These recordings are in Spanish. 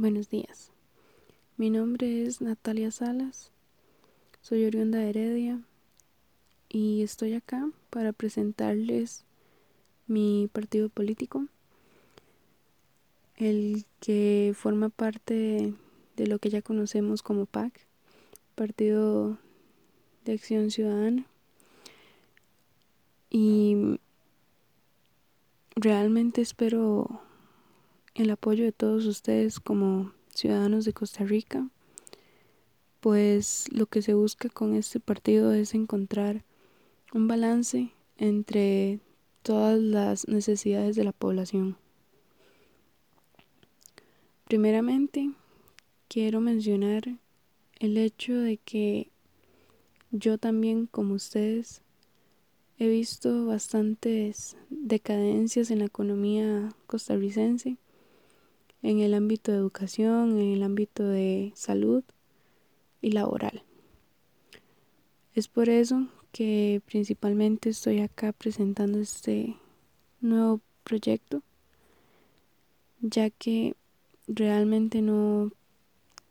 Buenos días. Mi nombre es Natalia Salas. Soy oriunda de Heredia y estoy acá para presentarles mi partido político, el que forma parte de lo que ya conocemos como PAC, Partido de Acción Ciudadana. Y realmente espero el apoyo de todos ustedes como ciudadanos de Costa Rica, pues lo que se busca con este partido es encontrar un balance entre todas las necesidades de la población. Primeramente, quiero mencionar el hecho de que yo también, como ustedes, he visto bastantes decadencias en la economía costarricense en el ámbito de educación, en el ámbito de salud y laboral. Es por eso que principalmente estoy acá presentando este nuevo proyecto, ya que realmente no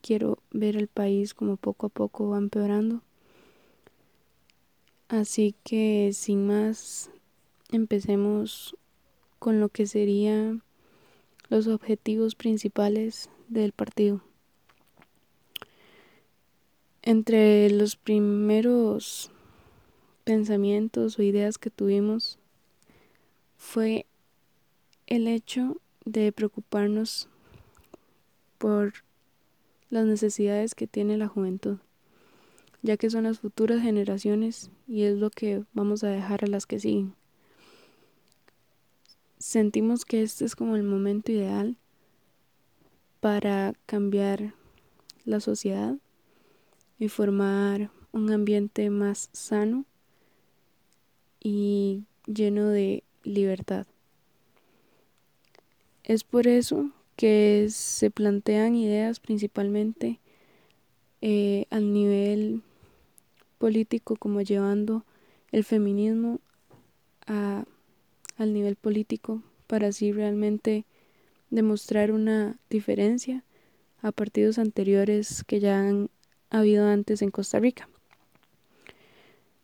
quiero ver el país como poco a poco va empeorando. Así que sin más, empecemos con lo que sería los objetivos principales del partido. Entre los primeros pensamientos o ideas que tuvimos fue el hecho de preocuparnos por las necesidades que tiene la juventud, ya que son las futuras generaciones y es lo que vamos a dejar a las que siguen sentimos que este es como el momento ideal para cambiar la sociedad y formar un ambiente más sano y lleno de libertad. Es por eso que se plantean ideas principalmente eh, al nivel político como llevando el feminismo a al nivel político para así realmente demostrar una diferencia a partidos anteriores que ya han habido antes en Costa Rica.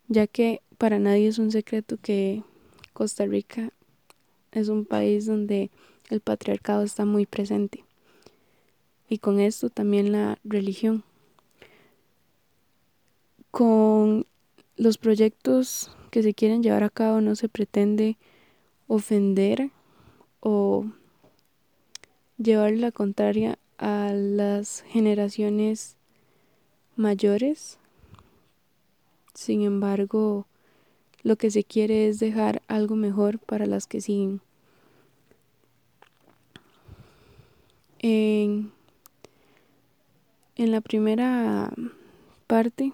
Ya que para nadie es un secreto que Costa Rica es un país donde el patriarcado está muy presente. Y con esto también la religión. Con los proyectos que se quieren llevar a cabo no se pretende ofender o llevar la contraria a las generaciones mayores. Sin embargo, lo que se quiere es dejar algo mejor para las que siguen. En, en la primera parte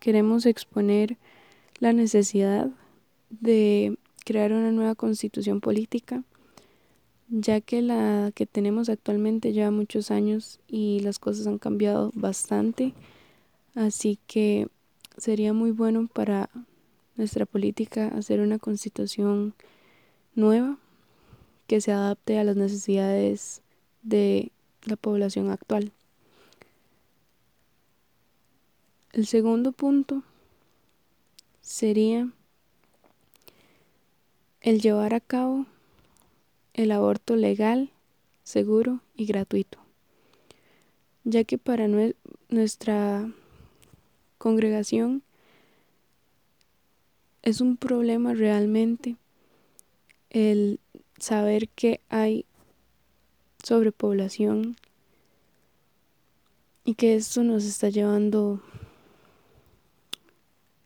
queremos exponer la necesidad de crear una nueva constitución política, ya que la que tenemos actualmente lleva muchos años y las cosas han cambiado bastante, así que sería muy bueno para nuestra política hacer una constitución nueva que se adapte a las necesidades de la población actual. El segundo punto sería el llevar a cabo el aborto legal, seguro y gratuito, ya que para nuestra congregación es un problema realmente el saber que hay sobrepoblación y que esto nos está llevando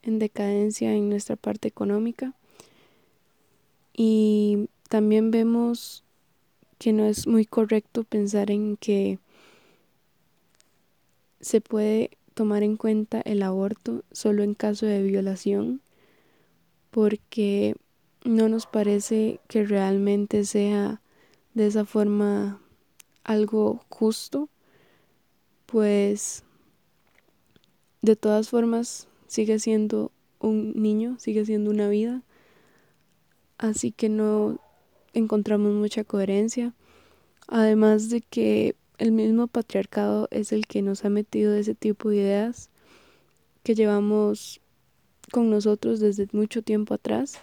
en decadencia en nuestra parte económica y también vemos que no es muy correcto pensar en que se puede tomar en cuenta el aborto solo en caso de violación, porque no nos parece que realmente sea de esa forma algo justo, pues de todas formas sigue siendo un niño, sigue siendo una vida así que no encontramos mucha coherencia. Además de que el mismo patriarcado es el que nos ha metido ese tipo de ideas que llevamos con nosotros desde mucho tiempo atrás.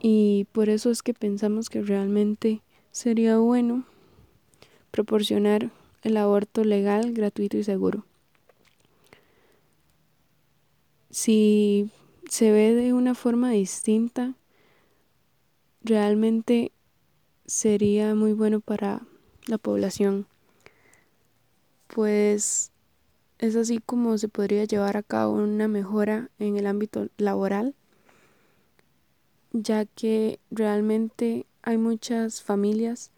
Y por eso es que pensamos que realmente sería bueno proporcionar el aborto legal, gratuito y seguro. Si se ve de una forma distinta, realmente sería muy bueno para la población. Pues es así como se podría llevar a cabo una mejora en el ámbito laboral, ya que realmente hay muchas familias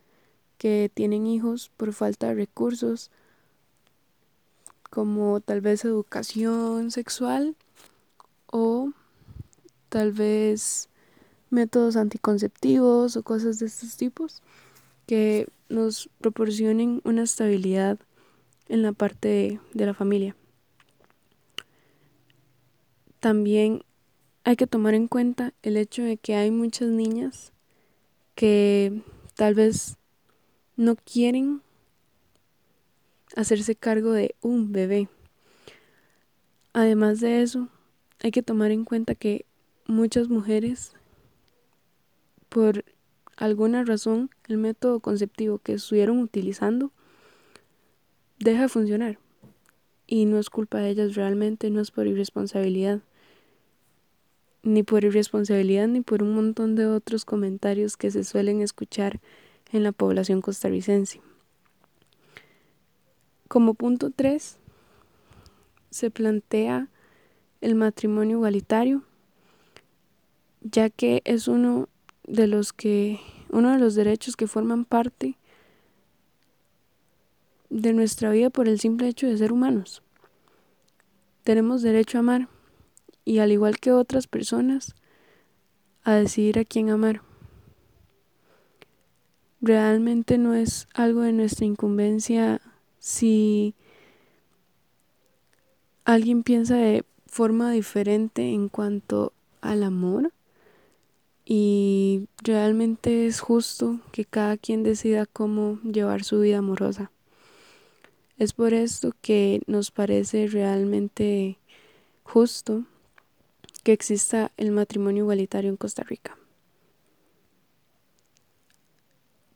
que tienen hijos por falta de recursos, como tal vez educación sexual o tal vez métodos anticonceptivos o cosas de estos tipos que nos proporcionen una estabilidad en la parte de, la familia. También hay que tomar en cuenta el hecho de que hay muchas niñas que tal vez no quieren hacerse cargo de un bebé. Además de eso, hay que tomar en cuenta que muchas mujeres, por alguna razón, el método conceptivo que estuvieron utilizando deja de funcionar. Y no es culpa de ellas realmente, no es por irresponsabilidad. Ni por irresponsabilidad ni por un montón de otros comentarios que se suelen escuchar en la población costarricense. Como punto 3, se plantea el matrimonio igualitario, ya que es uno de los que uno de los derechos que forman parte de nuestra vida por el simple hecho de ser humanos. Tenemos derecho a amar y al igual que otras personas a decidir a quién amar realmente no es algo de nuestra incumbencia si alguien piensa de forma diferente en cuanto al amor y realmente es justo que cada quien decida cómo llevar su vida amorosa. Es por esto que nos parece realmente justo que exista el matrimonio igualitario en Costa Rica.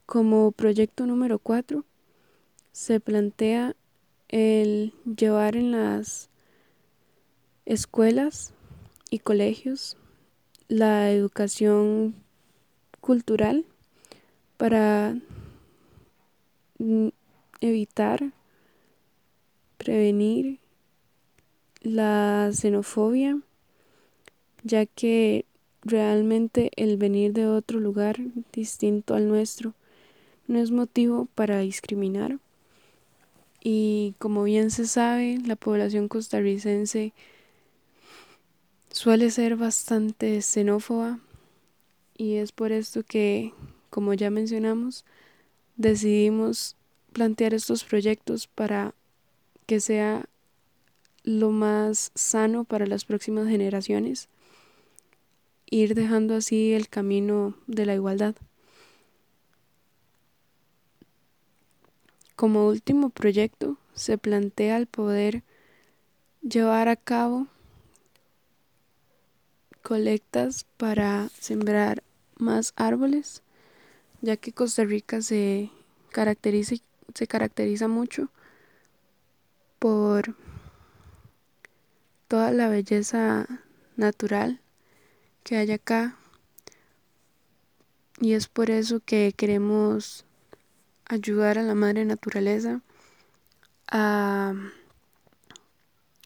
Como proyecto número 4, se plantea el llevar en las escuelas y colegios la educación cultural para evitar, prevenir la xenofobia, ya que realmente el venir de otro lugar distinto al nuestro no es motivo para discriminar. Y como bien se sabe, la población costarricense suele ser bastante xenófoba y es por esto que, como ya mencionamos, decidimos plantear estos proyectos para que sea lo más sano para las próximas generaciones, ir dejando así el camino de la igualdad. Como último proyecto, se plantea el poder llevar a cabo colectas para sembrar más árboles, ya que Costa Rica se caracteriza, se caracteriza mucho por toda la belleza natural que hay acá y es por eso que queremos ayudar a la madre naturaleza a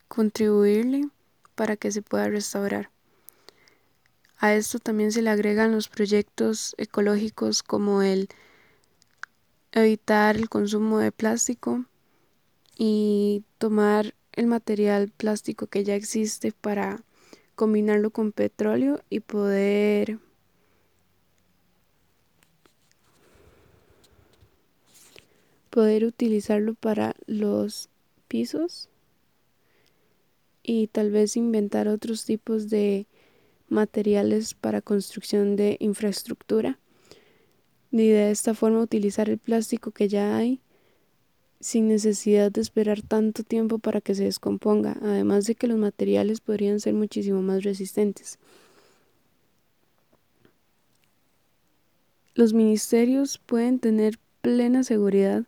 contribuirle para que se pueda restaurar. A esto también se le agregan los proyectos ecológicos como el evitar el consumo de plástico y tomar el material plástico que ya existe para combinarlo con petróleo y poder poder utilizarlo para los pisos y tal vez inventar otros tipos de materiales para construcción de infraestructura y de esta forma utilizar el plástico que ya hay sin necesidad de esperar tanto tiempo para que se descomponga, además de que los materiales podrían ser muchísimo más resistentes. Los ministerios pueden tener plena seguridad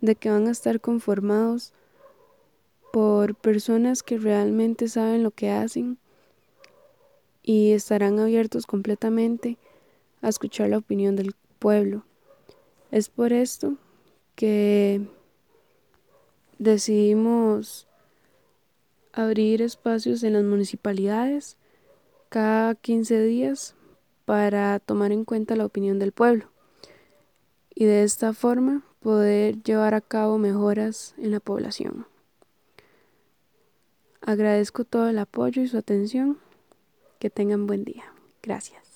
de que van a estar conformados por personas que realmente saben lo que hacen y estarán abiertos completamente a escuchar la opinión del pueblo. Es por esto que decidimos abrir espacios en las municipalidades cada 15 días para tomar en cuenta la opinión del pueblo y de esta forma poder llevar a cabo mejoras en la población. Agradezco todo el apoyo y su atención. Que tengan buen día. Gracias.